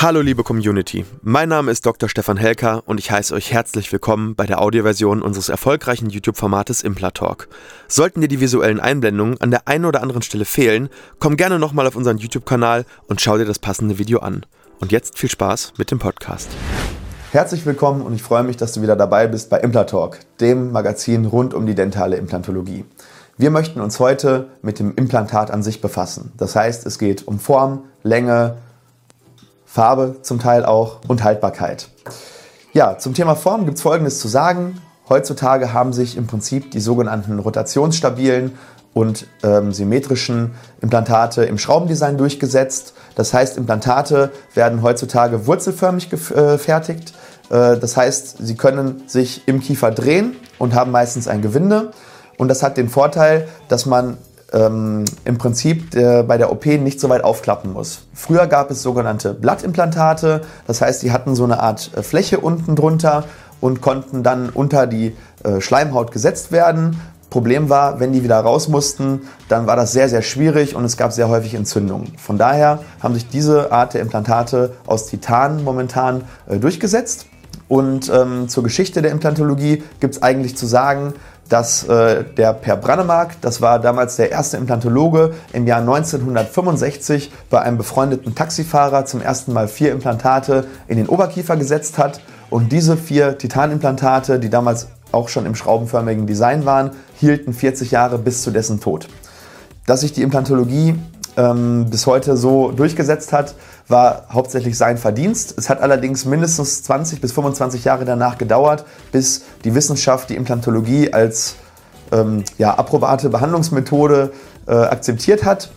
Hallo liebe Community, mein Name ist Dr. Stefan Helker und ich heiße euch herzlich willkommen bei der Audioversion unseres erfolgreichen YouTube-Formates Implatalk. Sollten dir die visuellen Einblendungen an der einen oder anderen Stelle fehlen, komm gerne nochmal auf unseren YouTube-Kanal und schau dir das passende Video an. Und jetzt viel Spaß mit dem Podcast. Herzlich willkommen und ich freue mich, dass du wieder dabei bist bei Implatalk, dem Magazin rund um die dentale Implantologie. Wir möchten uns heute mit dem Implantat an sich befassen. Das heißt, es geht um Form, Länge, Farbe zum Teil auch und Haltbarkeit. Ja, zum Thema Form gibt es Folgendes zu sagen. Heutzutage haben sich im Prinzip die sogenannten rotationsstabilen und ähm, symmetrischen Implantate im Schraubendesign durchgesetzt. Das heißt, Implantate werden heutzutage wurzelförmig gefertigt. Äh, das heißt, sie können sich im Kiefer drehen und haben meistens ein Gewinde. Und das hat den Vorteil, dass man ähm, im Prinzip äh, bei der OP nicht so weit aufklappen muss. Früher gab es sogenannte Blattimplantate, das heißt, die hatten so eine Art äh, Fläche unten drunter und konnten dann unter die äh, Schleimhaut gesetzt werden. Problem war, wenn die wieder raus mussten, dann war das sehr, sehr schwierig und es gab sehr häufig Entzündungen. Von daher haben sich diese Art der Implantate aus Titan momentan äh, durchgesetzt. Und ähm, zur Geschichte der Implantologie gibt es eigentlich zu sagen, dass äh, der Per Brannemark, das war damals der erste Implantologe, im Jahr 1965 bei einem befreundeten Taxifahrer zum ersten Mal vier Implantate in den Oberkiefer gesetzt hat. Und diese vier Titanimplantate, die damals auch schon im schraubenförmigen Design waren, hielten 40 Jahre bis zu dessen Tod. Dass sich die Implantologie ähm, bis heute so durchgesetzt hat, war hauptsächlich sein Verdienst. Es hat allerdings mindestens 20 bis 25 Jahre danach gedauert, bis die Wissenschaft die Implantologie als ähm, ja, approbate Behandlungsmethode äh, akzeptiert hat.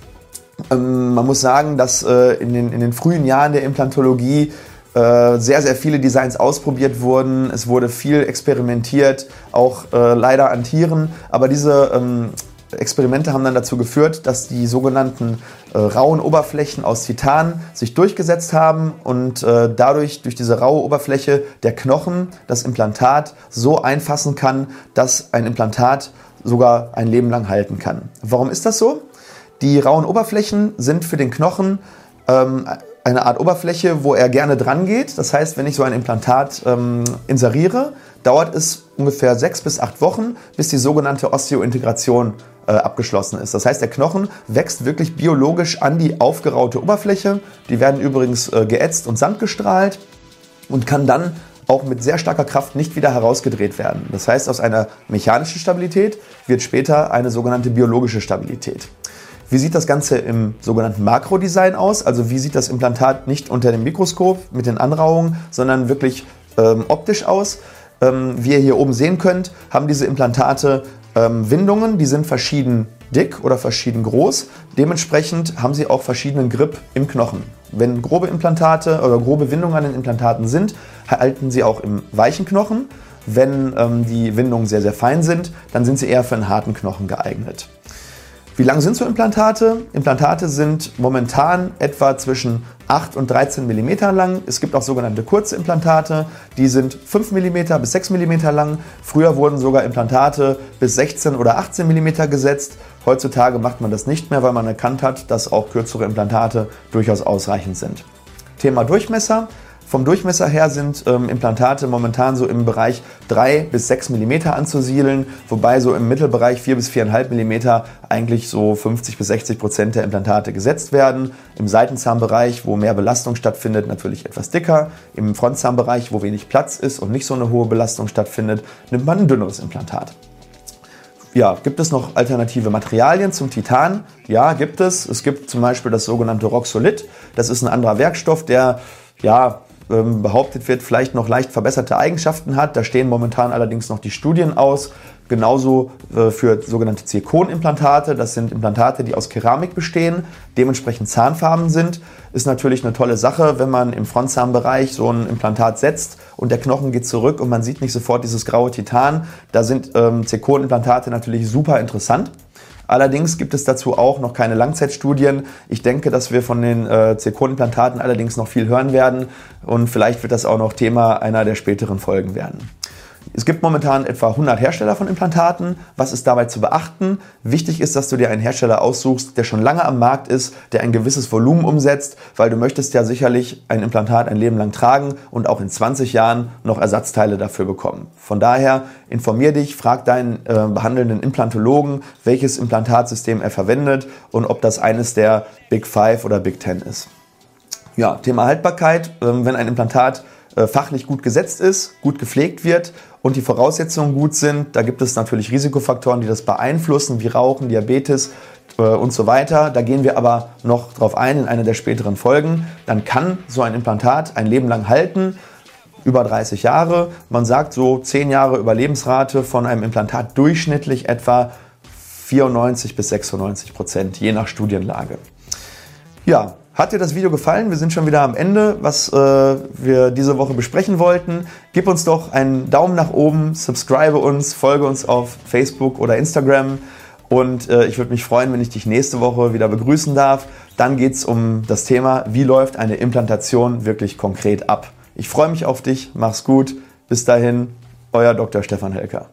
Ähm, man muss sagen, dass äh, in, den, in den frühen Jahren der Implantologie äh, sehr, sehr viele Designs ausprobiert wurden. Es wurde viel experimentiert, auch äh, leider an Tieren. Aber diese ähm, Experimente haben dann dazu geführt, dass die sogenannten äh, rauen Oberflächen aus Titan sich durchgesetzt haben und äh, dadurch durch diese raue Oberfläche der Knochen das Implantat so einfassen kann, dass ein Implantat sogar ein Leben lang halten kann. Warum ist das so? Die rauen Oberflächen sind für den Knochen ähm, eine Art Oberfläche, wo er gerne dran geht. Das heißt, wenn ich so ein Implantat ähm, inseriere, dauert es ungefähr sechs bis acht Wochen, bis die sogenannte Osteointegration äh, abgeschlossen ist. Das heißt, der Knochen wächst wirklich biologisch an die aufgeraute Oberfläche. Die werden übrigens äh, geätzt und sandgestrahlt und kann dann auch mit sehr starker Kraft nicht wieder herausgedreht werden. Das heißt, aus einer mechanischen Stabilität wird später eine sogenannte biologische Stabilität. Wie sieht das Ganze im sogenannten Makrodesign aus? Also wie sieht das Implantat nicht unter dem Mikroskop mit den Anrauungen, sondern wirklich ähm, optisch aus? Ähm, wie ihr hier oben sehen könnt, haben diese Implantate ähm, Windungen, die sind verschieden dick oder verschieden groß. Dementsprechend haben sie auch verschiedenen Grip im Knochen. Wenn grobe Implantate oder grobe Windungen an den Implantaten sind, halten sie auch im weichen Knochen. Wenn ähm, die Windungen sehr, sehr fein sind, dann sind sie eher für einen harten Knochen geeignet. Wie lang sind so Implantate? Implantate sind momentan etwa zwischen 8 und 13 mm lang. Es gibt auch sogenannte kurze Implantate, die sind 5 mm bis 6 mm lang. Früher wurden sogar Implantate bis 16 oder 18 mm gesetzt. Heutzutage macht man das nicht mehr, weil man erkannt hat, dass auch kürzere Implantate durchaus ausreichend sind. Thema Durchmesser. Vom Durchmesser her sind ähm, Implantate momentan so im Bereich 3 bis 6 mm anzusiedeln, wobei so im Mittelbereich 4 bis 4,5 mm eigentlich so 50 bis 60 Prozent der Implantate gesetzt werden. Im Seitenzahnbereich, wo mehr Belastung stattfindet, natürlich etwas dicker. Im Frontzahnbereich, wo wenig Platz ist und nicht so eine hohe Belastung stattfindet, nimmt man ein dünneres Implantat. Ja, gibt es noch alternative Materialien zum Titan? Ja, gibt es. Es gibt zum Beispiel das sogenannte Roxolid. Das ist ein anderer Werkstoff, der ja, ähm, behauptet wird, vielleicht noch leicht verbesserte Eigenschaften hat. Da stehen momentan allerdings noch die Studien aus. Genauso äh, für sogenannte Zirkonimplantate. Das sind Implantate, die aus Keramik bestehen, dementsprechend zahnfarben sind. Ist natürlich eine tolle Sache, wenn man im Frontzahnbereich so ein Implantat setzt und der Knochen geht zurück und man sieht nicht sofort dieses graue Titan. Da sind ähm, Zirkonimplantate natürlich super interessant. Allerdings gibt es dazu auch noch keine Langzeitstudien. Ich denke, dass wir von den äh, Zirkonimplantaten allerdings noch viel hören werden und vielleicht wird das auch noch Thema einer der späteren Folgen werden. Es gibt momentan etwa 100 Hersteller von Implantaten. Was ist dabei zu beachten? Wichtig ist, dass du dir einen Hersteller aussuchst, der schon lange am Markt ist, der ein gewisses Volumen umsetzt, weil du möchtest ja sicherlich ein Implantat ein Leben lang tragen und auch in 20 Jahren noch Ersatzteile dafür bekommen. Von daher informier dich, frag deinen äh, behandelnden Implantologen, welches Implantatsystem er verwendet und ob das eines der Big Five oder Big Ten ist. Ja, Thema Haltbarkeit. Ähm, wenn ein Implantat äh, fachlich gut gesetzt ist, gut gepflegt wird und die Voraussetzungen gut sind, da gibt es natürlich Risikofaktoren, die das beeinflussen, wie Rauchen, Diabetes äh, und so weiter. Da gehen wir aber noch drauf ein in einer der späteren Folgen. Dann kann so ein Implantat ein Leben lang halten, über 30 Jahre. Man sagt so 10 Jahre Überlebensrate von einem Implantat durchschnittlich etwa 94 bis 96 Prozent, je nach Studienlage. Ja, hat dir das Video gefallen? Wir sind schon wieder am Ende, was äh, wir diese Woche besprechen wollten. Gib uns doch einen Daumen nach oben, subscribe uns, folge uns auf Facebook oder Instagram. Und äh, ich würde mich freuen, wenn ich dich nächste Woche wieder begrüßen darf. Dann geht es um das Thema, wie läuft eine Implantation wirklich konkret ab. Ich freue mich auf dich, mach's gut. Bis dahin, euer Dr. Stefan Helker.